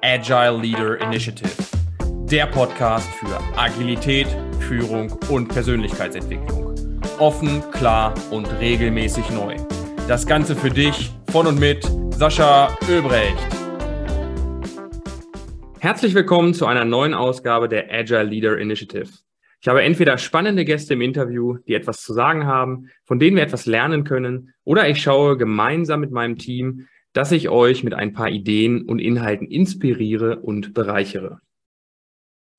Agile Leader Initiative, der Podcast für Agilität, Führung und Persönlichkeitsentwicklung. Offen, klar und regelmäßig neu. Das Ganze für dich von und mit Sascha Ölbrecht. Herzlich willkommen zu einer neuen Ausgabe der Agile Leader Initiative. Ich habe entweder spannende Gäste im Interview, die etwas zu sagen haben, von denen wir etwas lernen können, oder ich schaue gemeinsam mit meinem Team, dass ich euch mit ein paar Ideen und Inhalten inspiriere und bereichere.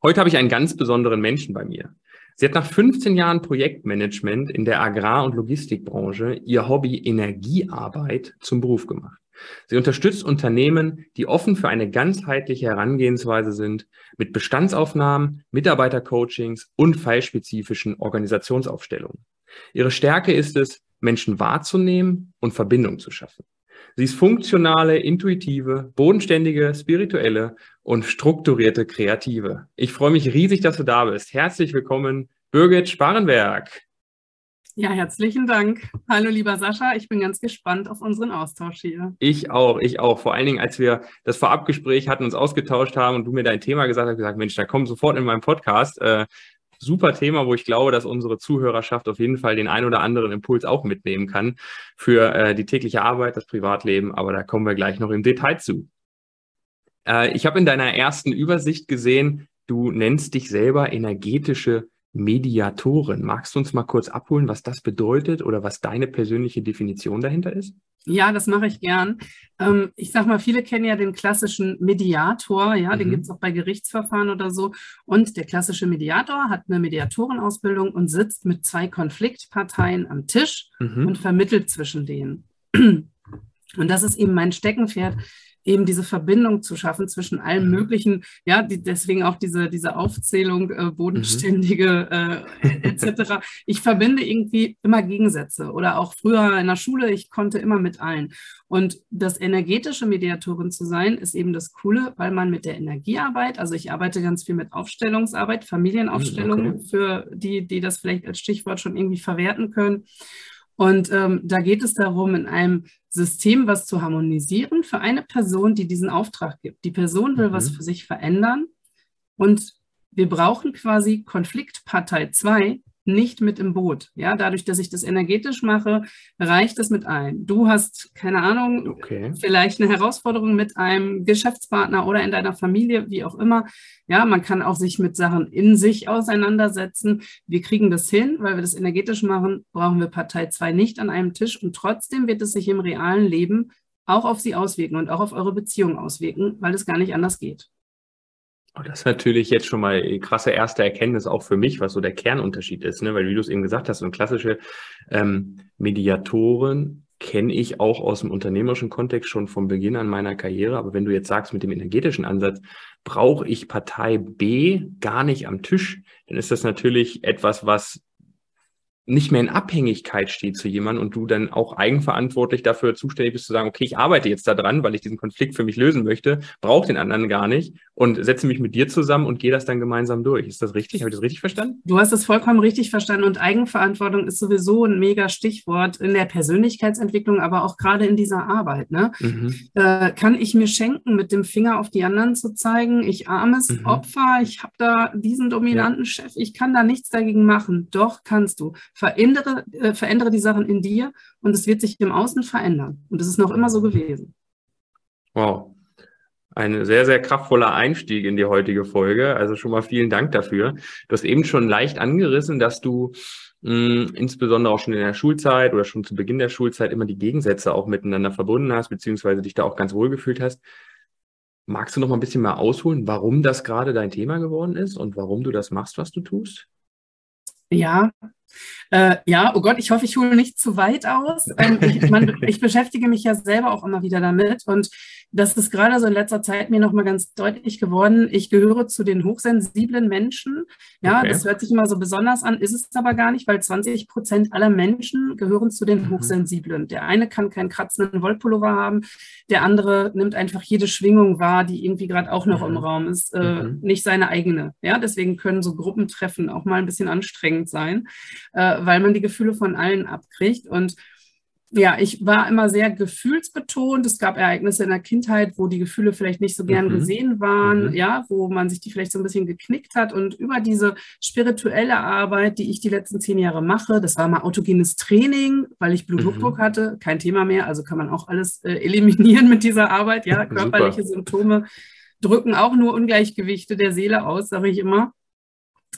Heute habe ich einen ganz besonderen Menschen bei mir. Sie hat nach 15 Jahren Projektmanagement in der Agrar- und Logistikbranche ihr Hobby Energiearbeit zum Beruf gemacht. Sie unterstützt Unternehmen, die offen für eine ganzheitliche Herangehensweise sind, mit Bestandsaufnahmen, Mitarbeitercoachings und fallspezifischen Organisationsaufstellungen. Ihre Stärke ist es, Menschen wahrzunehmen und Verbindung zu schaffen. Sie ist funktionale, intuitive, bodenständige, spirituelle und strukturierte Kreative. Ich freue mich riesig, dass du da bist. Herzlich willkommen, Birgit Sparenberg. Ja, herzlichen Dank. Hallo, lieber Sascha. Ich bin ganz gespannt auf unseren Austausch hier. Ich auch, ich auch. Vor allen Dingen, als wir das Vorabgespräch hatten, uns ausgetauscht haben und du mir dein Thema gesagt hast, gesagt, Mensch, da komm sofort in meinen Podcast. Äh, super Thema, wo ich glaube, dass unsere Zuhörerschaft auf jeden Fall den ein oder anderen Impuls auch mitnehmen kann für äh, die tägliche Arbeit, das Privatleben. Aber da kommen wir gleich noch im Detail zu. Äh, ich habe in deiner ersten Übersicht gesehen, du nennst dich selber energetische Mediatoren. Magst du uns mal kurz abholen, was das bedeutet oder was deine persönliche Definition dahinter ist? Ja, das mache ich gern. Ähm, ich sage mal, viele kennen ja den klassischen Mediator, ja, mhm. den gibt es auch bei Gerichtsverfahren oder so. Und der klassische Mediator hat eine Mediatorenausbildung und sitzt mit zwei Konfliktparteien am Tisch mhm. und vermittelt zwischen denen. Und das ist eben mein Steckenpferd eben diese Verbindung zu schaffen zwischen allen mhm. möglichen, ja, die, deswegen auch diese, diese Aufzählung, äh, bodenständige äh, etc. Ich verbinde irgendwie immer Gegensätze oder auch früher in der Schule, ich konnte immer mit allen. Und das energetische Mediatorin zu sein, ist eben das Coole, weil man mit der Energiearbeit, also ich arbeite ganz viel mit Aufstellungsarbeit, Familienaufstellung, okay. für die, die das vielleicht als Stichwort schon irgendwie verwerten können. Und ähm, da geht es darum, in einem System was zu harmonisieren für eine Person, die diesen Auftrag gibt. Die Person will mhm. was für sich verändern und wir brauchen quasi Konfliktpartei 2, nicht mit im Boot. Ja, dadurch, dass ich das energetisch mache, reicht es mit ein. Du hast, keine Ahnung, okay. vielleicht eine Herausforderung mit einem Geschäftspartner oder in deiner Familie, wie auch immer. Ja, man kann auch sich mit Sachen in sich auseinandersetzen. Wir kriegen das hin, weil wir das energetisch machen, brauchen wir Partei 2 nicht an einem Tisch und trotzdem wird es sich im realen Leben auch auf sie auswirken und auch auf eure Beziehung auswirken, weil es gar nicht anders geht. Das ist natürlich jetzt schon mal eine krasse erste Erkenntnis auch für mich, was so der Kernunterschied ist, ne? weil wie du es eben gesagt hast, so klassische ähm, Mediatoren kenne ich auch aus dem unternehmerischen Kontext schon von Beginn an meiner Karriere. Aber wenn du jetzt sagst, mit dem energetischen Ansatz brauche ich Partei B gar nicht am Tisch, dann ist das natürlich etwas, was nicht mehr in Abhängigkeit steht zu jemandem und du dann auch eigenverantwortlich dafür zuständig bist zu sagen, okay, ich arbeite jetzt daran, weil ich diesen Konflikt für mich lösen möchte, brauche den anderen gar nicht und setze mich mit dir zusammen und gehe das dann gemeinsam durch. Ist das richtig? Habe ich das richtig verstanden? Du hast es vollkommen richtig verstanden und Eigenverantwortung ist sowieso ein mega Stichwort in der Persönlichkeitsentwicklung, aber auch gerade in dieser Arbeit. Ne? Mhm. Äh, kann ich mir schenken, mit dem Finger auf die anderen zu zeigen, ich armes mhm. Opfer, ich habe da diesen dominanten ja. Chef, ich kann da nichts dagegen machen. Doch kannst du verändere, äh, verändere die Sachen in dir und es wird sich im Außen verändern. Und es ist noch immer so gewesen. Wow. Ein sehr, sehr kraftvoller Einstieg in die heutige Folge. Also schon mal vielen Dank dafür. Du hast eben schon leicht angerissen, dass du mh, hm, insbesondere auch schon in der Schulzeit oder schon zu Beginn der Schulzeit immer die Gegensätze auch miteinander verbunden hast, beziehungsweise dich da auch ganz wohl gefühlt hast. Magst du noch mal ein bisschen mehr ausholen, warum das gerade dein Thema geworden ist und warum du das machst, was du tust? Ja, äh, ja, oh Gott, ich hoffe, ich hole nicht zu weit aus. Ähm, ich, man, ich, beschäftige mich ja selber auch immer wieder damit und das ist gerade so in letzter Zeit mir nochmal ganz deutlich geworden. Ich gehöre zu den hochsensiblen Menschen. Ja, okay. das hört sich immer so besonders an, ist es aber gar nicht, weil 20 Prozent aller Menschen gehören zu den mhm. Hochsensiblen. Der eine kann keinen kratzenden Wollpullover haben, der andere nimmt einfach jede Schwingung wahr, die irgendwie gerade auch noch mhm. im Raum ist, äh, mhm. nicht seine eigene. Ja, deswegen können so Gruppentreffen auch mal ein bisschen anstrengend sein, äh, weil man die Gefühle von allen abkriegt und ja, ich war immer sehr gefühlsbetont. Es gab Ereignisse in der Kindheit, wo die Gefühle vielleicht nicht so gern mhm. gesehen waren, mhm. ja, wo man sich die vielleicht so ein bisschen geknickt hat. Und über diese spirituelle Arbeit, die ich die letzten zehn Jahre mache, das war mal autogenes Training, weil ich Bluthochdruck mhm. hatte, kein Thema mehr. Also kann man auch alles äh, eliminieren mit dieser Arbeit. Ja, körperliche Symptome drücken auch nur Ungleichgewichte der Seele aus, sage ich immer.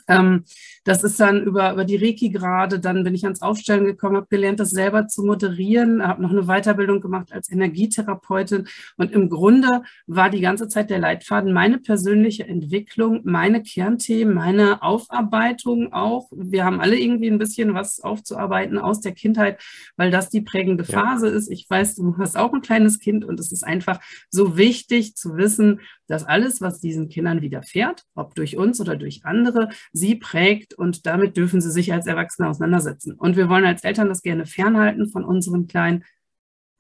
Ähm, das ist dann über, über die Reiki gerade, dann bin ich ans Aufstellen gekommen, habe gelernt, das selber zu moderieren, habe noch eine Weiterbildung gemacht als Energietherapeutin und im Grunde war die ganze Zeit der Leitfaden meine persönliche Entwicklung, meine Kernthemen, meine Aufarbeitung auch. Wir haben alle irgendwie ein bisschen was aufzuarbeiten aus der Kindheit, weil das die prägende Phase ja. ist. Ich weiß, du hast auch ein kleines Kind und es ist einfach so wichtig zu wissen, dass alles, was diesen Kindern widerfährt, ob durch uns oder durch andere, sie prägt und damit dürfen sie sich als Erwachsene auseinandersetzen. Und wir wollen als Eltern das gerne fernhalten von unseren Kleinen.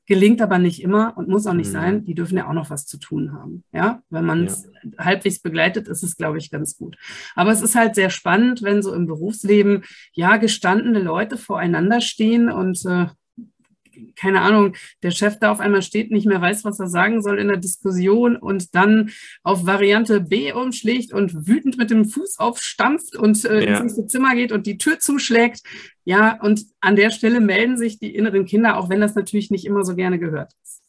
Gelingt aber nicht immer und muss auch nicht mhm. sein. Die dürfen ja auch noch was zu tun haben. Ja, wenn man es ja. halbwegs begleitet, ist es, glaube ich, ganz gut. Aber es ist halt sehr spannend, wenn so im Berufsleben ja gestandene Leute voreinander stehen und äh, keine Ahnung, der Chef da auf einmal steht, nicht mehr weiß, was er sagen soll in der Diskussion und dann auf Variante B umschlägt und wütend mit dem Fuß aufstampft und äh, ja. ins Zimmer geht und die Tür zuschlägt. Ja, und an der Stelle melden sich die inneren Kinder, auch wenn das natürlich nicht immer so gerne gehört ist.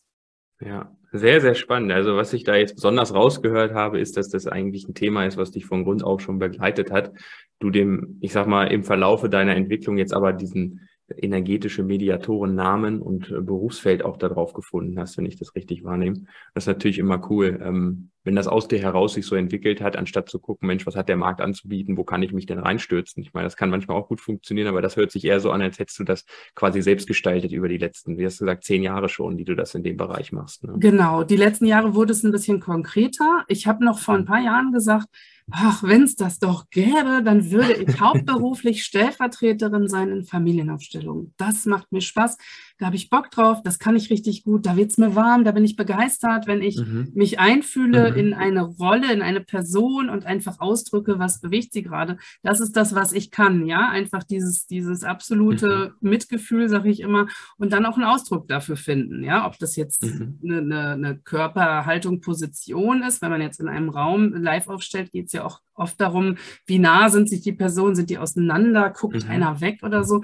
Ja, sehr, sehr spannend. Also was ich da jetzt besonders rausgehört habe, ist, dass das eigentlich ein Thema ist, was dich von Grund auf schon begleitet hat. Du dem, ich sag mal, im Verlaufe deiner Entwicklung jetzt aber diesen energetische Mediatoren Namen und äh, Berufsfeld auch darauf gefunden hast, wenn ich das richtig wahrnehme. Das ist natürlich immer cool, ähm, wenn das aus dir heraus sich so entwickelt hat, anstatt zu gucken, Mensch, was hat der Markt anzubieten, wo kann ich mich denn reinstürzen? Ich meine, das kann manchmal auch gut funktionieren, aber das hört sich eher so an, als hättest du das quasi selbst gestaltet über die letzten, wie hast du gesagt, zehn Jahre schon, die du das in dem Bereich machst. Ne? Genau, die letzten Jahre wurde es ein bisschen konkreter. Ich habe noch vor ein paar Jahren gesagt, ach, wenn es das doch gäbe, dann würde ich hauptberuflich Stellvertreterin sein in Familienaufstellungen. Das macht mir Spaß, da habe ich Bock drauf, das kann ich richtig gut, da wird es mir warm, da bin ich begeistert, wenn ich mhm. mich einfühle mhm. in eine Rolle, in eine Person und einfach ausdrücke, was bewegt sie gerade. Das ist das, was ich kann, ja, einfach dieses, dieses absolute mhm. Mitgefühl, sage ich immer, und dann auch einen Ausdruck dafür finden, ja, ob das jetzt mhm. eine, eine, eine Körperhaltung, Position ist, wenn man jetzt in einem Raum live aufstellt, geht es ja auch oft darum, wie nah sind sich die Personen, sind die auseinander, guckt mhm. einer weg oder so.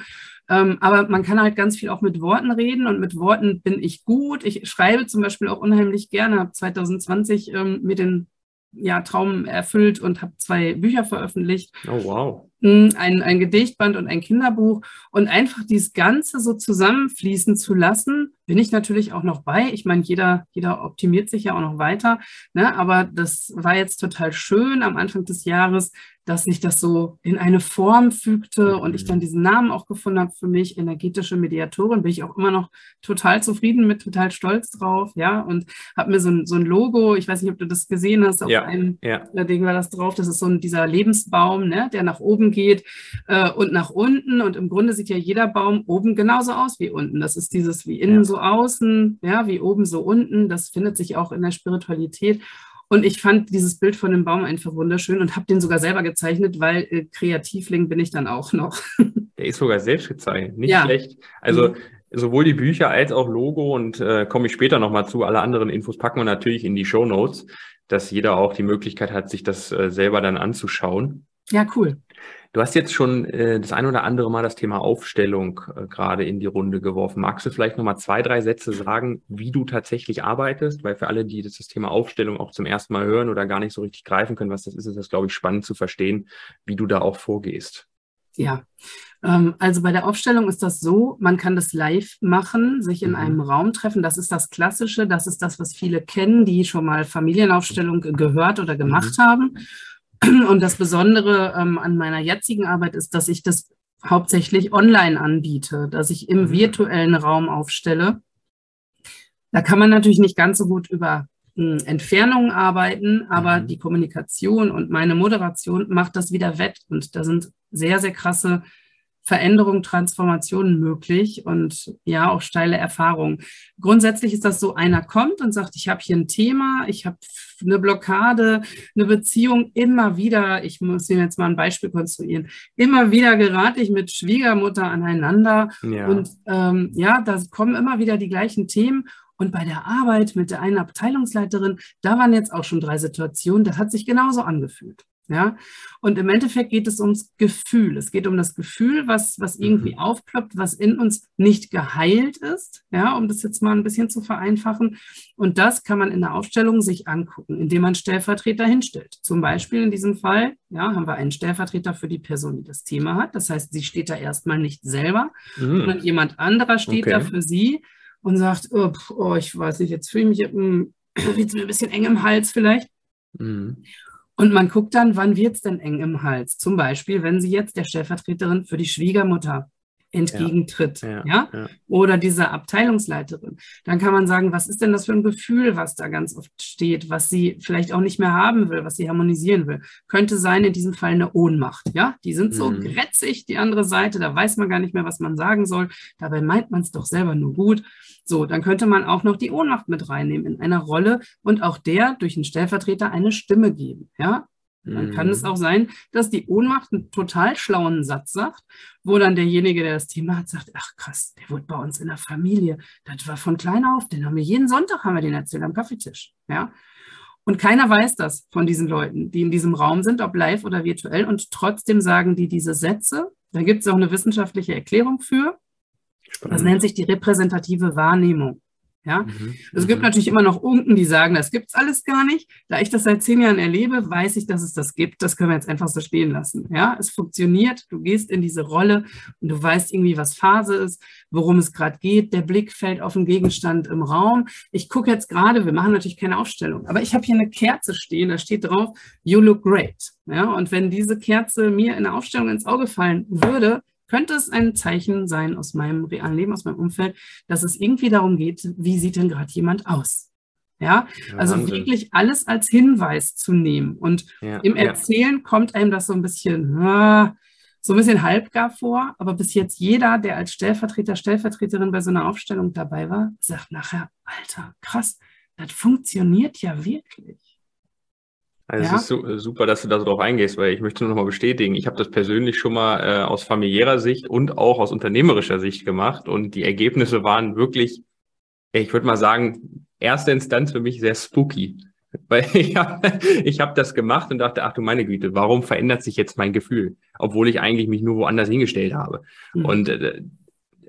Ähm, aber man kann halt ganz viel auch mit Worten reden und mit Worten bin ich gut. Ich schreibe zum Beispiel auch unheimlich gerne, habe 2020 ähm, mir den ja, Traum erfüllt und habe zwei Bücher veröffentlicht. Oh, wow. Hm, ein, ein Gedichtband und ein Kinderbuch. Und einfach dieses Ganze so zusammenfließen zu lassen, bin ich natürlich auch noch bei. Ich meine, jeder, jeder optimiert sich ja auch noch weiter. Ne? Aber das war jetzt total schön am Anfang des Jahres, dass sich das so in eine Form fügte und ich dann mhm. diesen Namen auch gefunden habe für mich, energetische Mediatorin, bin ich auch immer noch total zufrieden mit, total stolz drauf, ja, und habe mir so ein, so ein Logo, ich weiß nicht, ob du das gesehen hast, auf ja, einem ja. Ding war das drauf, das ist so ein, dieser Lebensbaum, ne, der nach oben geht äh, und nach unten und im Grunde sieht ja jeder Baum oben genauso aus wie unten, das ist dieses wie innen ja. so außen, ja, wie oben so unten, das findet sich auch in der Spiritualität und ich fand dieses Bild von dem Baum einfach wunderschön und habe den sogar selber gezeichnet, weil äh, Kreativling bin ich dann auch noch. Der ist sogar selbst gezeichnet, nicht ja. schlecht. Also mhm. sowohl die Bücher als auch Logo und äh, komme ich später nochmal zu. Alle anderen Infos packen wir natürlich in die Show Notes, dass jeder auch die Möglichkeit hat, sich das äh, selber dann anzuschauen. Ja, cool. Du hast jetzt schon äh, das ein oder andere Mal das Thema Aufstellung äh, gerade in die Runde geworfen. Magst du vielleicht nochmal zwei, drei Sätze sagen, wie du tatsächlich arbeitest? Weil für alle, die das, das Thema Aufstellung auch zum ersten Mal hören oder gar nicht so richtig greifen können, was das ist, ist das, glaube ich, spannend zu verstehen, wie du da auch vorgehst. Ja, ähm, also bei der Aufstellung ist das so, man kann das live machen, sich in mhm. einem Raum treffen. Das ist das Klassische, das ist das, was viele kennen, die schon mal Familienaufstellung gehört oder gemacht mhm. haben. Und das Besondere ähm, an meiner jetzigen Arbeit ist, dass ich das hauptsächlich online anbiete, dass ich im mhm. virtuellen Raum aufstelle. Da kann man natürlich nicht ganz so gut über hm, Entfernungen arbeiten, aber mhm. die Kommunikation und meine Moderation macht das wieder wett. Und da sind sehr, sehr krasse Veränderung, Transformation möglich und ja, auch steile Erfahrungen. Grundsätzlich ist das so, einer kommt und sagt, ich habe hier ein Thema, ich habe eine Blockade, eine Beziehung immer wieder, ich muss Ihnen jetzt mal ein Beispiel konstruieren, immer wieder gerate ich mit Schwiegermutter aneinander ja. und ähm, ja, da kommen immer wieder die gleichen Themen und bei der Arbeit mit der einen Abteilungsleiterin, da waren jetzt auch schon drei Situationen, das hat sich genauso angefühlt. Ja, und im Endeffekt geht es ums Gefühl. Es geht um das Gefühl, was, was irgendwie mhm. aufploppt, was in uns nicht geheilt ist. Ja, um das jetzt mal ein bisschen zu vereinfachen. Und das kann man in der Aufstellung sich angucken, indem man Stellvertreter hinstellt. Zum Beispiel in diesem Fall, ja, haben wir einen Stellvertreter für die Person, die das Thema hat. Das heißt, sie steht da erstmal nicht selber, mhm. sondern jemand anderer steht okay. da für sie und sagt, oh, oh, ich weiß nicht, jetzt fühle ich mich, wird mir ein bisschen eng im Hals vielleicht. Mhm. Und man guckt dann, wann wird es denn eng im Hals? Zum Beispiel, wenn sie jetzt der Stellvertreterin für die Schwiegermutter entgegentritt, ja, ja, ja, oder dieser Abteilungsleiterin, dann kann man sagen, was ist denn das für ein Gefühl, was da ganz oft steht, was sie vielleicht auch nicht mehr haben will, was sie harmonisieren will. Könnte sein in diesem Fall eine Ohnmacht, ja? Die sind so mhm. grätzig, die andere Seite, da weiß man gar nicht mehr, was man sagen soll. Dabei meint man es doch selber nur gut. So, dann könnte man auch noch die Ohnmacht mit reinnehmen in einer Rolle und auch der durch einen Stellvertreter eine Stimme geben, ja? Dann kann es mhm. auch sein, dass die Ohnmacht einen total schlauen Satz sagt, wo dann derjenige, der das Thema hat, sagt, ach krass, der wurde bei uns in der Familie. Das war von klein auf, den haben wir jeden Sonntag haben wir den erzählt am Kaffeetisch. Ja? Und keiner weiß das von diesen Leuten, die in diesem Raum sind, ob live oder virtuell. Und trotzdem sagen die diese Sätze. Da gibt es auch eine wissenschaftliche Erklärung für. Spannend. Das nennt sich die repräsentative Wahrnehmung. Ja? Mhm. Es gibt mhm. natürlich immer noch Unken, die sagen, das gibt es alles gar nicht. Da ich das seit zehn Jahren erlebe, weiß ich, dass es das gibt. Das können wir jetzt einfach so stehen lassen. Ja? Es funktioniert, du gehst in diese Rolle und du weißt irgendwie, was Phase ist, worum es gerade geht. Der Blick fällt auf den Gegenstand im Raum. Ich gucke jetzt gerade, wir machen natürlich keine Aufstellung, aber ich habe hier eine Kerze stehen, da steht drauf, You look great. Ja? Und wenn diese Kerze mir in der Aufstellung ins Auge fallen würde, könnte es ein Zeichen sein aus meinem realen Leben, aus meinem Umfeld, dass es irgendwie darum geht, wie sieht denn gerade jemand aus? Ja, ja also Wahnsinn. wirklich alles als Hinweis zu nehmen. Und ja, im Erzählen ja. kommt einem das so ein bisschen, so ein bisschen halbgar vor. Aber bis jetzt jeder, der als Stellvertreter, Stellvertreterin bei so einer Aufstellung dabei war, sagt nachher, Alter, krass, das funktioniert ja wirklich. Also ja. es ist so, äh, super, dass du da so drauf eingehst, weil ich möchte nur noch mal bestätigen, ich habe das persönlich schon mal äh, aus familiärer Sicht und auch aus unternehmerischer Sicht gemacht und die Ergebnisse waren wirklich, ich würde mal sagen, erste Instanz für mich sehr spooky. Weil ich habe ich hab das gemacht und dachte, ach du meine Güte, warum verändert sich jetzt mein Gefühl, obwohl ich eigentlich mich nur woanders hingestellt habe. Mhm. Und äh,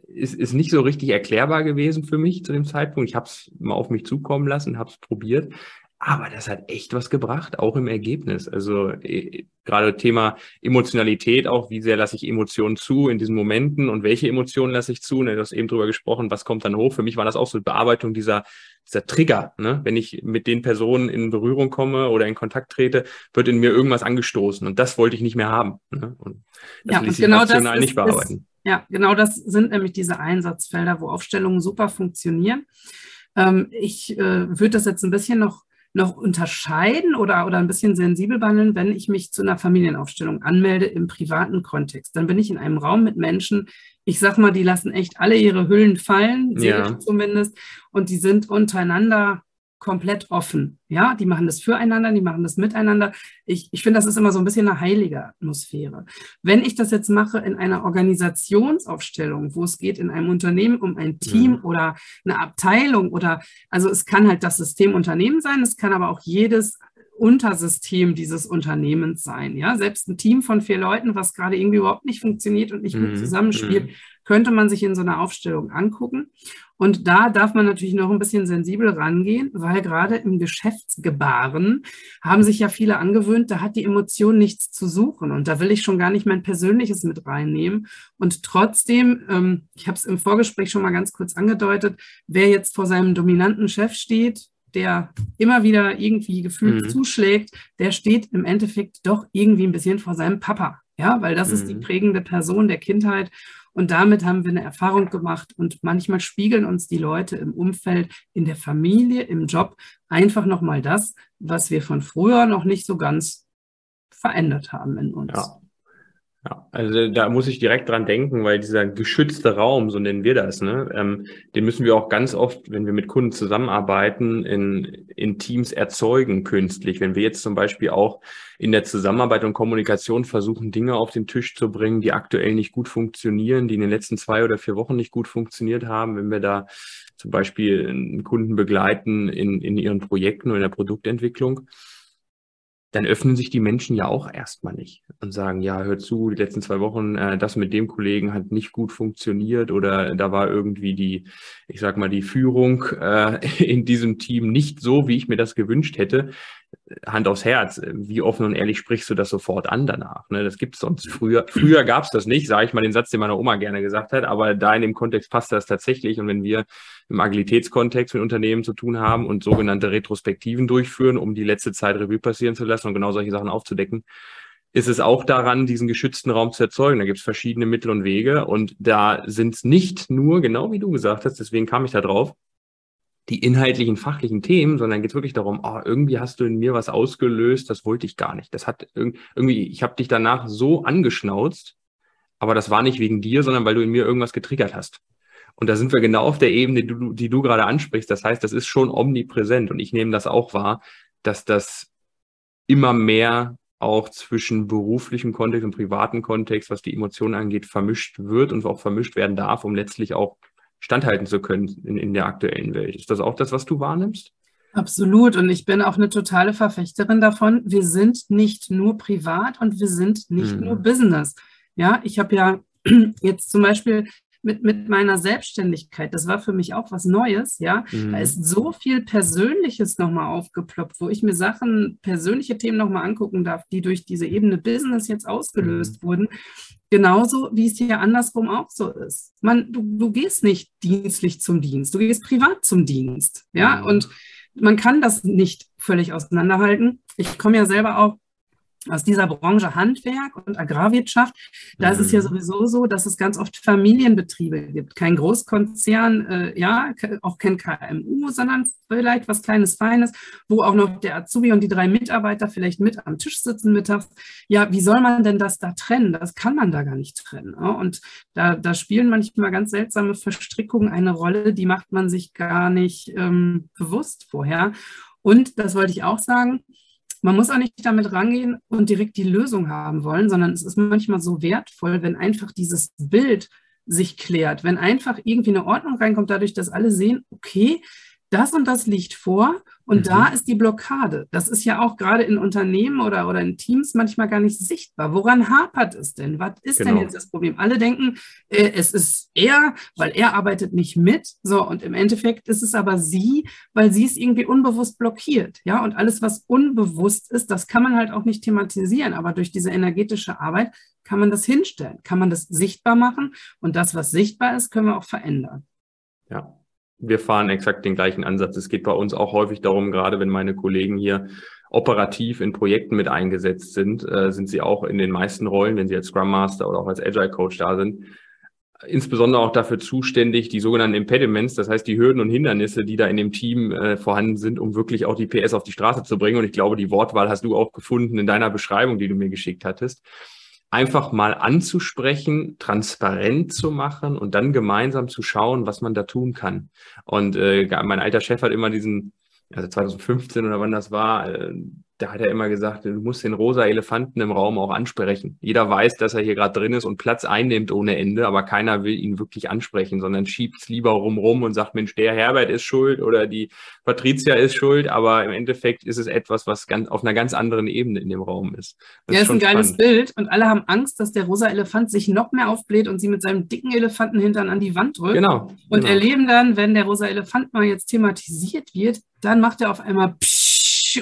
ist, ist nicht so richtig erklärbar gewesen für mich zu dem Zeitpunkt. Ich habe es mal auf mich zukommen lassen, habe es probiert. Aber das hat echt was gebracht, auch im Ergebnis. Also äh, gerade Thema Emotionalität auch, wie sehr lasse ich Emotionen zu in diesen Momenten und welche Emotionen lasse ich zu? Ne, du hast eben drüber gesprochen, was kommt dann hoch? Für mich war das auch so Bearbeitung dieser, dieser Trigger. Ne? Wenn ich mit den Personen in Berührung komme oder in Kontakt trete, wird in mir irgendwas angestoßen und das wollte ich nicht mehr haben. Ne? Und das ja, will ich genau rational nicht bearbeiten. Ist, ja, genau das sind nämlich diese Einsatzfelder, wo Aufstellungen super funktionieren. Ähm, ich äh, würde das jetzt ein bisschen noch noch unterscheiden oder, oder ein bisschen sensibel behandeln, wenn ich mich zu einer Familienaufstellung anmelde im privaten Kontext. Dann bin ich in einem Raum mit Menschen, ich sag mal, die lassen echt alle ihre Hüllen fallen, ja. zumindest, und die sind untereinander komplett offen. Ja, die machen das füreinander, die machen das miteinander. Ich, ich finde, das ist immer so ein bisschen eine heilige Atmosphäre. Wenn ich das jetzt mache in einer Organisationsaufstellung, wo es geht in einem Unternehmen um ein Team mhm. oder eine Abteilung oder, also es kann halt das System Unternehmen sein, es kann aber auch jedes Untersystem dieses Unternehmens sein. Ja, selbst ein Team von vier Leuten, was gerade irgendwie überhaupt nicht funktioniert und nicht mhm. gut zusammenspielt, mhm. Könnte man sich in so einer Aufstellung angucken. Und da darf man natürlich noch ein bisschen sensibel rangehen, weil gerade im Geschäftsgebaren haben sich ja viele angewöhnt, da hat die Emotion nichts zu suchen. Und da will ich schon gar nicht mein Persönliches mit reinnehmen. Und trotzdem, ähm, ich habe es im Vorgespräch schon mal ganz kurz angedeutet, wer jetzt vor seinem dominanten Chef steht, der immer wieder irgendwie gefühlt mhm. zuschlägt, der steht im Endeffekt doch irgendwie ein bisschen vor seinem Papa. Ja, weil das mhm. ist die mhm. prägende Person der Kindheit. Und damit haben wir eine Erfahrung gemacht. Und manchmal spiegeln uns die Leute im Umfeld, in der Familie, im Job einfach nochmal das, was wir von früher noch nicht so ganz verändert haben in uns. Ja. Ja, also da muss ich direkt dran denken, weil dieser geschützte Raum, so nennen wir das, ne, ähm, den müssen wir auch ganz oft, wenn wir mit Kunden zusammenarbeiten, in, in Teams erzeugen künstlich. Wenn wir jetzt zum Beispiel auch in der Zusammenarbeit und Kommunikation versuchen, Dinge auf den Tisch zu bringen, die aktuell nicht gut funktionieren, die in den letzten zwei oder vier Wochen nicht gut funktioniert haben, wenn wir da zum Beispiel einen Kunden begleiten in, in ihren Projekten oder in der Produktentwicklung, dann öffnen sich die Menschen ja auch erstmal nicht und sagen, ja, hör zu, die letzten zwei Wochen, äh, das mit dem Kollegen hat nicht gut funktioniert oder da war irgendwie die, ich sag mal, die Führung äh, in diesem Team nicht so, wie ich mir das gewünscht hätte. Hand aufs Herz, wie offen und ehrlich sprichst du das sofort an danach? Ne? Das gibt's sonst früher. Früher gab's das nicht, sage ich mal den Satz, den meine Oma gerne gesagt hat, aber da in dem Kontext passt das tatsächlich. Und wenn wir im Agilitätskontext mit Unternehmen zu tun haben und sogenannte Retrospektiven durchführen, um die letzte Zeit Revue passieren zu lassen und genau solche Sachen aufzudecken, ist es auch daran, diesen geschützten Raum zu erzeugen. Da gibt es verschiedene Mittel und Wege und da sind es nicht nur, genau wie du gesagt hast, deswegen kam ich da drauf, die inhaltlichen, fachlichen Themen, sondern geht wirklich darum, oh, irgendwie hast du in mir was ausgelöst, das wollte ich gar nicht. Das hat irgendwie, ich habe dich danach so angeschnauzt, aber das war nicht wegen dir, sondern weil du in mir irgendwas getriggert hast. Und da sind wir genau auf der Ebene, die du, die du gerade ansprichst. Das heißt, das ist schon omnipräsent und ich nehme das auch wahr, dass das immer mehr auch zwischen beruflichem Kontext und privaten Kontext, was die Emotionen angeht, vermischt wird und auch vermischt werden darf, um letztlich auch standhalten zu können in, in der aktuellen Welt. Ist das auch das, was du wahrnimmst? Absolut. Und ich bin auch eine totale Verfechterin davon. Wir sind nicht nur privat und wir sind nicht mhm. nur Business. Ja, ich habe ja jetzt zum Beispiel mit, mit meiner Selbstständigkeit, das war für mich auch was Neues, ja. Mhm. Da ist so viel Persönliches nochmal aufgeploppt, wo ich mir Sachen, persönliche Themen nochmal angucken darf, die durch diese Ebene Business jetzt ausgelöst mhm. wurden. Genauso wie es hier andersrum auch so ist. Man, du, du gehst nicht dienstlich zum Dienst, du gehst privat zum Dienst, ja. Mhm. Und man kann das nicht völlig auseinanderhalten. Ich komme ja selber auch aus dieser Branche Handwerk und Agrarwirtschaft, da ist es ja mhm. sowieso so, dass es ganz oft Familienbetriebe gibt. Kein Großkonzern, äh, ja, auch kein KMU, sondern vielleicht was Kleines, Feines, wo auch noch der Azubi und die drei Mitarbeiter vielleicht mit am Tisch sitzen mittags. Ja, wie soll man denn das da trennen? Das kann man da gar nicht trennen. Ja? Und da, da spielen manchmal ganz seltsame Verstrickungen eine Rolle, die macht man sich gar nicht ähm, bewusst vorher. Und das wollte ich auch sagen, man muss auch nicht damit rangehen und direkt die Lösung haben wollen, sondern es ist manchmal so wertvoll, wenn einfach dieses Bild sich klärt, wenn einfach irgendwie eine Ordnung reinkommt, dadurch, dass alle sehen, okay, das und das liegt vor und mhm. da ist die Blockade. Das ist ja auch gerade in Unternehmen oder, oder in Teams manchmal gar nicht sichtbar. Woran hapert es denn? Was ist genau. denn jetzt das Problem? Alle denken, äh, es ist er, weil er arbeitet nicht mit. So, und im Endeffekt ist es aber sie, weil sie es irgendwie unbewusst blockiert. Ja, und alles, was unbewusst ist, das kann man halt auch nicht thematisieren. Aber durch diese energetische Arbeit kann man das hinstellen, kann man das sichtbar machen. Und das, was sichtbar ist, können wir auch verändern. Ja, wir fahren exakt den gleichen Ansatz. Es geht bei uns auch häufig darum, gerade wenn meine Kollegen hier operativ in Projekten mit eingesetzt sind, äh, sind sie auch in den meisten Rollen, wenn sie als Scrum Master oder auch als Agile Coach da sind, insbesondere auch dafür zuständig, die sogenannten Impediments, das heißt die Hürden und Hindernisse, die da in dem Team äh, vorhanden sind, um wirklich auch die PS auf die Straße zu bringen. Und ich glaube, die Wortwahl hast du auch gefunden in deiner Beschreibung, die du mir geschickt hattest einfach mal anzusprechen, transparent zu machen und dann gemeinsam zu schauen, was man da tun kann. Und äh, mein alter Chef hat immer diesen, also 2015 oder wann das war, äh, da hat er immer gesagt, du musst den rosa Elefanten im Raum auch ansprechen. Jeder weiß, dass er hier gerade drin ist und Platz einnimmt ohne Ende, aber keiner will ihn wirklich ansprechen, sondern schiebt es lieber rumrum und sagt, Mensch, der Herbert ist schuld oder die Patricia ist schuld, aber im Endeffekt ist es etwas, was ganz auf einer ganz anderen Ebene in dem Raum ist. Das ja, ist, ist ein geiles Bild und alle haben Angst, dass der rosa Elefant sich noch mehr aufbläht und sie mit seinem dicken Elefantenhintern an die Wand drückt. Genau. Und genau. erleben dann, wenn der rosa Elefant mal jetzt thematisiert wird, dann macht er auf einmal Psch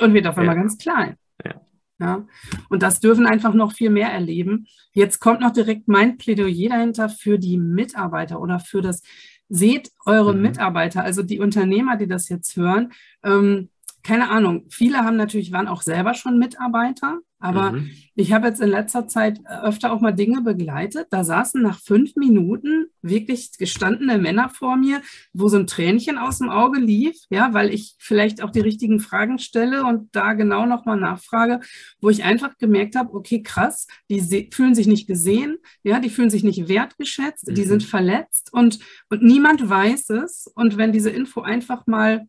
und wird auf einmal ja. ganz klein. Ja. ja. Und das dürfen einfach noch viel mehr erleben. Jetzt kommt noch direkt mein Plädoyer dahinter für die Mitarbeiter oder für das, seht eure mhm. Mitarbeiter, also die Unternehmer, die das jetzt hören. Ähm, keine Ahnung, viele haben natürlich, waren auch selber schon Mitarbeiter, Aber mhm. ich habe jetzt in letzter Zeit öfter auch mal Dinge begleitet. Da saßen nach fünf Minuten wirklich gestandene Männer vor mir, wo so ein Tränchen aus dem Auge lief, ja, weil ich vielleicht auch die richtigen Fragen stelle und da genau nochmal nachfrage, wo ich einfach gemerkt habe, okay, krass, die fühlen sich nicht gesehen, ja, die fühlen sich nicht wertgeschätzt, mhm. die sind verletzt und, und niemand weiß es. Und wenn diese Info einfach mal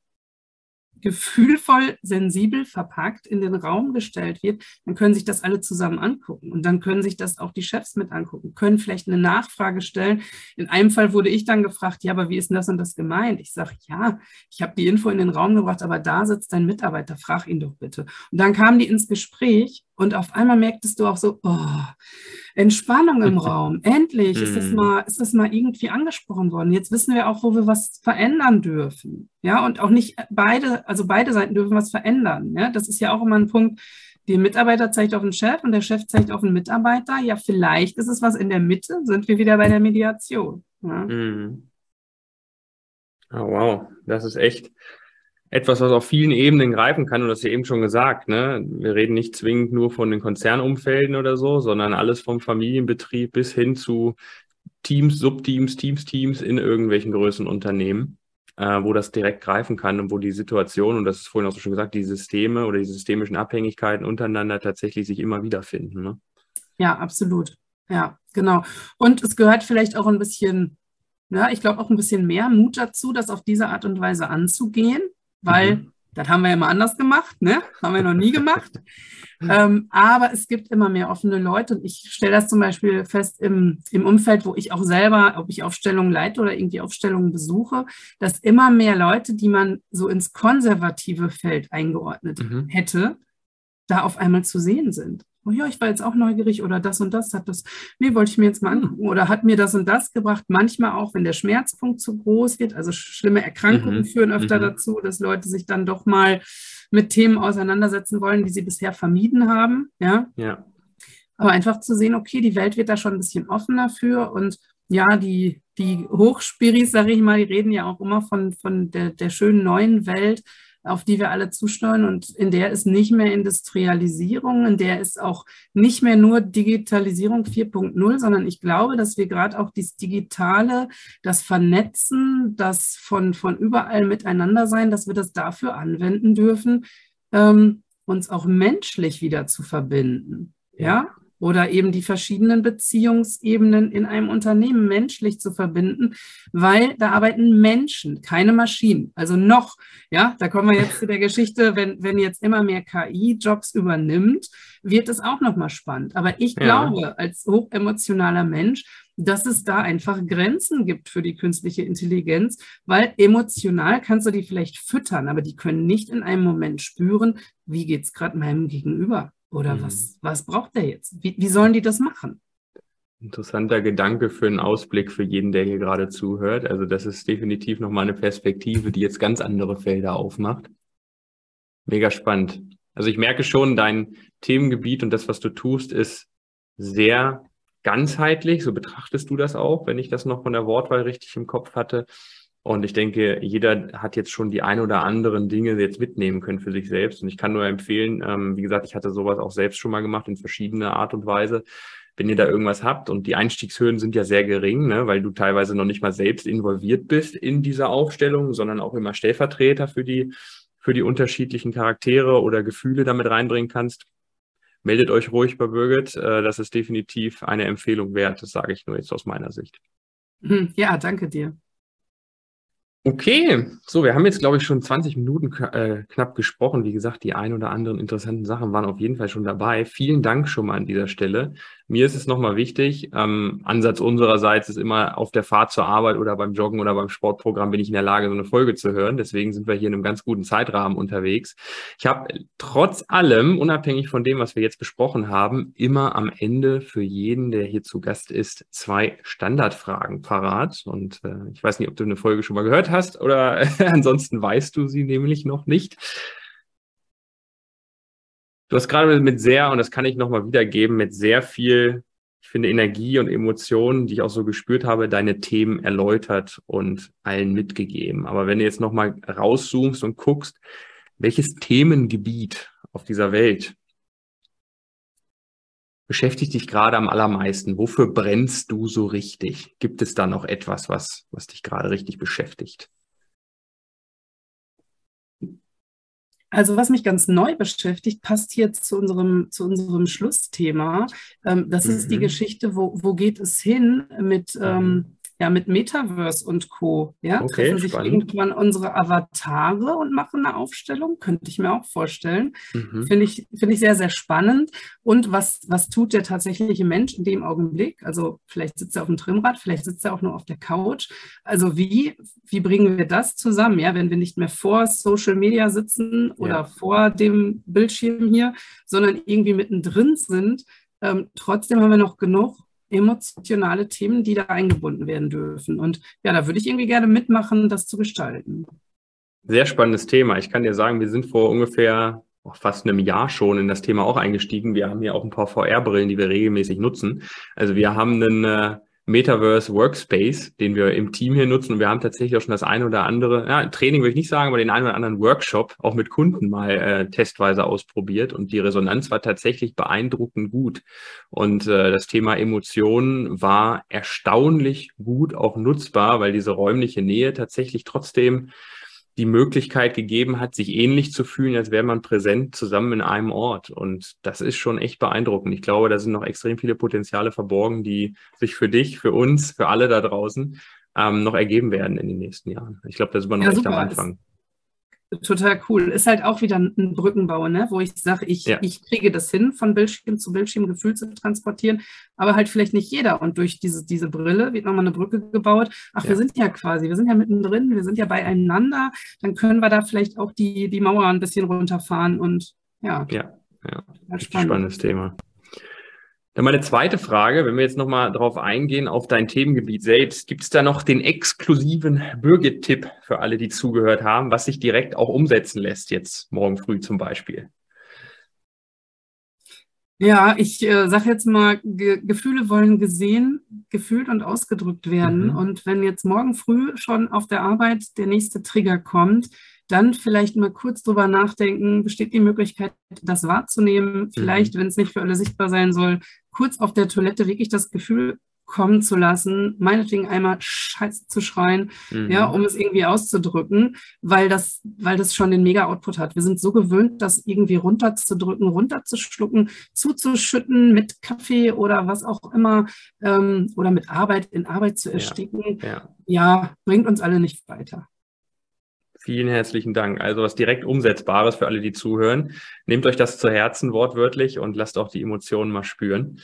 gefühlvoll, sensibel verpackt in den Raum gestellt wird, dann können sich das alle zusammen angucken. Und dann können sich das auch die Chefs mit angucken, können vielleicht eine Nachfrage stellen. In einem Fall wurde ich dann gefragt, ja, aber wie ist denn das und das gemeint? Ich sage, ja, ich habe die Info in den Raum gebracht, aber da sitzt dein Mitarbeiter, frag ihn doch bitte. Und dann kamen die ins Gespräch und auf einmal merktest du auch so, oh, Entspannung im Raum. Endlich ist das, mhm. mal, ist das mal irgendwie angesprochen worden. Jetzt wissen wir auch, wo wir was verändern dürfen. Ja, und auch nicht beide, also beide Seiten dürfen was verändern. Ja, das ist ja auch immer ein Punkt. Der Mitarbeiter zeigt auf den Chef und der Chef zeigt auf den Mitarbeiter. Ja, vielleicht ist es was in der Mitte, sind wir wieder bei der Mediation. Ja. Oh, wow, das ist echt etwas, was auf vielen Ebenen greifen kann. Und das ist ja eben schon gesagt. Ne? Wir reden nicht zwingend nur von den Konzernumfelden oder so, sondern alles vom Familienbetrieb bis hin zu Teams, Subteams, Teams, Teams in irgendwelchen größeren Unternehmen, äh, wo das direkt greifen kann und wo die Situation, und das ist vorhin auch so schon gesagt, die Systeme oder die systemischen Abhängigkeiten untereinander tatsächlich sich immer wiederfinden. Ne? Ja, absolut. Ja, genau. Und es gehört vielleicht auch ein bisschen, ja, ich glaube auch ein bisschen mehr Mut dazu, das auf diese Art und Weise anzugehen weil mhm. das haben wir ja immer anders gemacht, ne? Haben wir noch nie gemacht. ähm, aber es gibt immer mehr offene Leute und ich stelle das zum Beispiel fest im, im Umfeld, wo ich auch selber, ob ich Aufstellungen leite oder irgendwie Aufstellungen besuche, dass immer mehr Leute, die man so ins konservative Feld eingeordnet mhm. hätte, da auf einmal zu sehen sind oh ja, ich war jetzt auch neugierig oder das und das hat das, nee, wollte ich mir jetzt mal angucken oder hat mir das und das gebracht. Manchmal auch, wenn der Schmerzpunkt zu groß wird, also schlimme Erkrankungen mhm. führen öfter mhm. dazu, dass Leute sich dann doch mal mit Themen auseinandersetzen wollen, die sie bisher vermieden haben. Ja. ja. Aber einfach zu sehen, okay, die Welt wird da schon ein bisschen offener für und ja, die, die Hochspiris, sage ich mal, die reden ja auch immer von, von der, der schönen neuen Welt auf die wir alle zusteuern und in der ist nicht mehr Industrialisierung, in der ist auch nicht mehr nur Digitalisierung 4.0, sondern ich glaube, dass wir gerade auch das Digitale, das Vernetzen, das von, von überall miteinander sein, dass wir das dafür anwenden dürfen, ähm, uns auch menschlich wieder zu verbinden. Ja, oder eben die verschiedenen Beziehungsebenen in einem Unternehmen menschlich zu verbinden, weil da arbeiten Menschen, keine Maschinen. Also noch, ja, da kommen wir jetzt zu der Geschichte, wenn, wenn jetzt immer mehr KI Jobs übernimmt, wird es auch nochmal spannend. Aber ich glaube, ja. als hochemotionaler Mensch, dass es da einfach Grenzen gibt für die künstliche Intelligenz, weil emotional kannst du die vielleicht füttern, aber die können nicht in einem Moment spüren, wie geht es gerade meinem Gegenüber. Oder mhm. was, was braucht der jetzt? Wie, wie sollen die das machen? Interessanter Gedanke für einen Ausblick für jeden, der hier gerade zuhört. Also das ist definitiv nochmal eine Perspektive, die jetzt ganz andere Felder aufmacht. Mega spannend. Also ich merke schon, dein Themengebiet und das, was du tust, ist sehr ganzheitlich. So betrachtest du das auch, wenn ich das noch von der Wortwahl richtig im Kopf hatte. Und ich denke, jeder hat jetzt schon die ein oder anderen Dinge jetzt mitnehmen können für sich selbst. Und ich kann nur empfehlen, ähm, wie gesagt, ich hatte sowas auch selbst schon mal gemacht in verschiedener Art und Weise. Wenn ihr da irgendwas habt und die Einstiegshöhen sind ja sehr gering, ne, weil du teilweise noch nicht mal selbst involviert bist in dieser Aufstellung, sondern auch immer Stellvertreter für die, für die unterschiedlichen Charaktere oder Gefühle damit reinbringen kannst. Meldet euch ruhig bei Birgit. Äh, das ist definitiv eine Empfehlung wert. Das sage ich nur jetzt aus meiner Sicht. Hm, ja, danke dir. Okay, so, wir haben jetzt, glaube ich, schon 20 Minuten äh, knapp gesprochen. Wie gesagt, die ein oder anderen interessanten Sachen waren auf jeden Fall schon dabei. Vielen Dank schon mal an dieser Stelle. Mir ist es nochmal wichtig, ähm, Ansatz unsererseits ist immer auf der Fahrt zur Arbeit oder beim Joggen oder beim Sportprogramm bin ich in der Lage, so eine Folge zu hören. Deswegen sind wir hier in einem ganz guten Zeitrahmen unterwegs. Ich habe trotz allem, unabhängig von dem, was wir jetzt besprochen haben, immer am Ende für jeden, der hier zu Gast ist, zwei Standardfragen parat. Und äh, ich weiß nicht, ob du eine Folge schon mal gehört hast oder ansonsten weißt du sie nämlich noch nicht. Du hast gerade mit sehr, und das kann ich nochmal wiedergeben, mit sehr viel, ich finde, Energie und Emotionen, die ich auch so gespürt habe, deine Themen erläutert und allen mitgegeben. Aber wenn du jetzt nochmal rauszoomst und guckst, welches Themengebiet auf dieser Welt beschäftigt dich gerade am allermeisten? Wofür brennst du so richtig? Gibt es da noch etwas, was, was dich gerade richtig beschäftigt? Also was mich ganz neu beschäftigt, passt jetzt zu unserem, zu unserem Schlussthema. Ähm, das mhm. ist die mhm. Geschichte, wo, wo geht es hin mit, ähm, mhm ja, mit Metaverse und Co. Ja, okay, treffen sich spannend. irgendwann unsere Avatare und machen eine Aufstellung, könnte ich mir auch vorstellen. Mhm. Finde ich, finde ich sehr, sehr spannend. Und was, was tut der tatsächliche Mensch in dem Augenblick? Also vielleicht sitzt er auf dem Trimrad, vielleicht sitzt er auch nur auf der Couch. Also wie, wie bringen wir das zusammen? Ja, wenn wir nicht mehr vor Social Media sitzen oder ja. vor dem Bildschirm hier, sondern irgendwie mittendrin sind. Ähm, trotzdem haben wir noch genug emotionale Themen, die da eingebunden werden dürfen. Und ja, da würde ich irgendwie gerne mitmachen, das zu gestalten. Sehr spannendes Thema. Ich kann dir sagen, wir sind vor ungefähr fast einem Jahr schon in das Thema auch eingestiegen. Wir haben hier auch ein paar VR-Brillen, die wir regelmäßig nutzen. Also wir haben einen äh, Metaverse Workspace, den wir im Team hier nutzen. Und wir haben tatsächlich auch schon das eine oder andere, ja, Training würde ich nicht sagen, aber den einen oder anderen Workshop auch mit Kunden mal äh, testweise ausprobiert. Und die Resonanz war tatsächlich beeindruckend gut. Und äh, das Thema Emotionen war erstaunlich gut auch nutzbar, weil diese räumliche Nähe tatsächlich trotzdem die Möglichkeit gegeben hat, sich ähnlich zu fühlen, als wäre man präsent zusammen in einem Ort. Und das ist schon echt beeindruckend. Ich glaube, da sind noch extrem viele Potenziale verborgen, die sich für dich, für uns, für alle da draußen ähm, noch ergeben werden in den nächsten Jahren. Ich glaube, da sind wir noch ja, echt super. am Anfang total cool. Ist halt auch wieder ein Brückenbau, ne? wo ich sage, ich, ja. ich kriege das hin, von Bildschirm zu Bildschirm Gefühl zu transportieren, aber halt vielleicht nicht jeder. Und durch diese, diese Brille wird nochmal eine Brücke gebaut. Ach, ja. wir sind ja quasi, wir sind ja mittendrin, wir sind ja beieinander. Dann können wir da vielleicht auch die, die Mauer ein bisschen runterfahren und ja. Ja, ja. Spannend. spannendes Thema. Dann meine zweite Frage, wenn wir jetzt nochmal darauf eingehen, auf dein Themengebiet selbst, gibt es da noch den exklusiven Birgit-Tipp für alle, die zugehört haben, was sich direkt auch umsetzen lässt, jetzt morgen früh zum Beispiel? Ja, ich äh, sage jetzt mal, Ge Gefühle wollen gesehen, gefühlt und ausgedrückt werden. Mhm. Und wenn jetzt morgen früh schon auf der Arbeit der nächste Trigger kommt, dann vielleicht mal kurz drüber nachdenken, besteht die Möglichkeit, das wahrzunehmen, vielleicht, mhm. wenn es nicht für alle sichtbar sein soll, kurz auf der Toilette wirklich das Gefühl kommen zu lassen, meinetwegen einmal Scheiße zu schreien, mhm. ja, um es irgendwie auszudrücken, weil das, weil das schon den Mega-Output hat. Wir sind so gewöhnt, das irgendwie runterzudrücken, runterzuschlucken, zuzuschütten mit Kaffee oder was auch immer ähm, oder mit Arbeit in Arbeit zu ersticken. Ja, ja. ja, bringt uns alle nicht weiter. Vielen herzlichen Dank. Also was direkt Umsetzbares für alle, die zuhören. Nehmt euch das zu Herzen wortwörtlich und lasst auch die Emotionen mal spüren.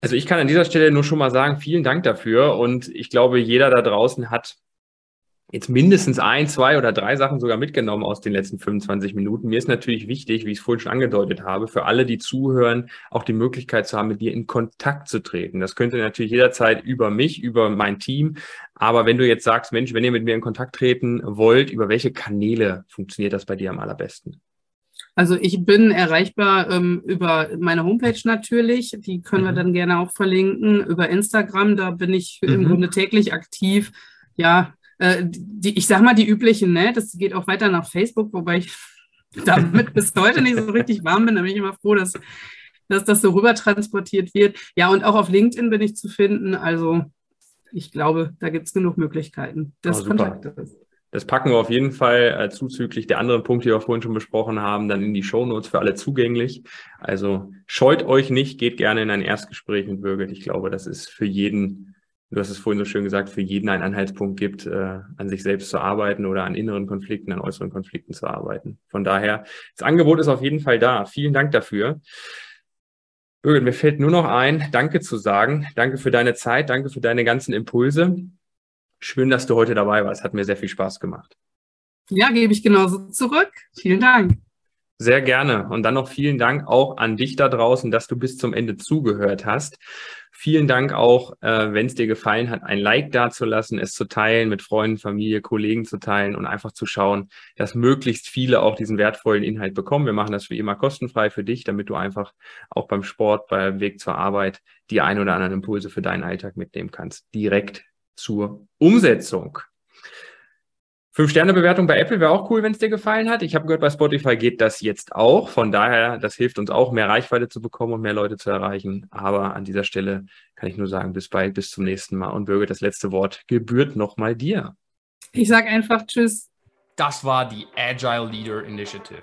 Also ich kann an dieser Stelle nur schon mal sagen, vielen Dank dafür. Und ich glaube, jeder da draußen hat jetzt mindestens ein, zwei oder drei Sachen sogar mitgenommen aus den letzten 25 Minuten. Mir ist natürlich wichtig, wie ich es vorhin schon angedeutet habe, für alle, die zuhören, auch die Möglichkeit zu haben, mit dir in Kontakt zu treten. Das könnte natürlich jederzeit über mich, über mein Team. Aber wenn du jetzt sagst, Mensch, wenn ihr mit mir in Kontakt treten wollt, über welche Kanäle funktioniert das bei dir am allerbesten? Also ich bin erreichbar ähm, über meine Homepage natürlich, die können mhm. wir dann gerne auch verlinken, über Instagram, da bin ich mhm. im Grunde täglich aktiv. Ja, äh, die, ich sag mal die üblichen, ne? Das geht auch weiter nach Facebook, wobei ich damit bis heute nicht so richtig warm bin. Da bin ich immer froh, dass, dass das so rüber transportiert wird. Ja, und auch auf LinkedIn bin ich zu finden. Also ich glaube, da gibt es genug Möglichkeiten des oh. Das packen wir auf jeden Fall äh, zuzüglich der anderen Punkte, die wir vorhin schon besprochen haben, dann in die Shownotes für alle zugänglich. Also scheut euch nicht, geht gerne in ein Erstgespräch mit Birgit. Ich glaube, das ist für jeden du hast es vorhin so schön gesagt, für jeden einen Anhaltspunkt gibt, äh, an sich selbst zu arbeiten oder an inneren Konflikten, an äußeren Konflikten zu arbeiten. Von daher, das Angebot ist auf jeden Fall da. Vielen Dank dafür. Birgit, mir fällt nur noch ein, danke zu sagen. Danke für deine Zeit, danke für deine ganzen Impulse. Schön, dass du heute dabei warst. Hat mir sehr viel Spaß gemacht. Ja, gebe ich genauso zurück. Vielen Dank. Sehr gerne. Und dann noch vielen Dank auch an dich da draußen, dass du bis zum Ende zugehört hast. Vielen Dank auch, äh, wenn es dir gefallen hat, ein Like dazulassen, es zu teilen, mit Freunden, Familie, Kollegen zu teilen und einfach zu schauen, dass möglichst viele auch diesen wertvollen Inhalt bekommen. Wir machen das wie immer kostenfrei für dich, damit du einfach auch beim Sport, beim Weg zur Arbeit die ein oder anderen Impulse für deinen Alltag mitnehmen kannst. Direkt zur Umsetzung. Fünf-Sterne-Bewertung bei Apple wäre auch cool, wenn es dir gefallen hat. Ich habe gehört, bei Spotify geht das jetzt auch. Von daher, das hilft uns auch, mehr Reichweite zu bekommen und mehr Leute zu erreichen. Aber an dieser Stelle kann ich nur sagen, bis bald, bis zum nächsten Mal. Und Birgit, das letzte Wort gebührt nochmal dir. Ich sage einfach Tschüss. Das war die Agile Leader Initiative.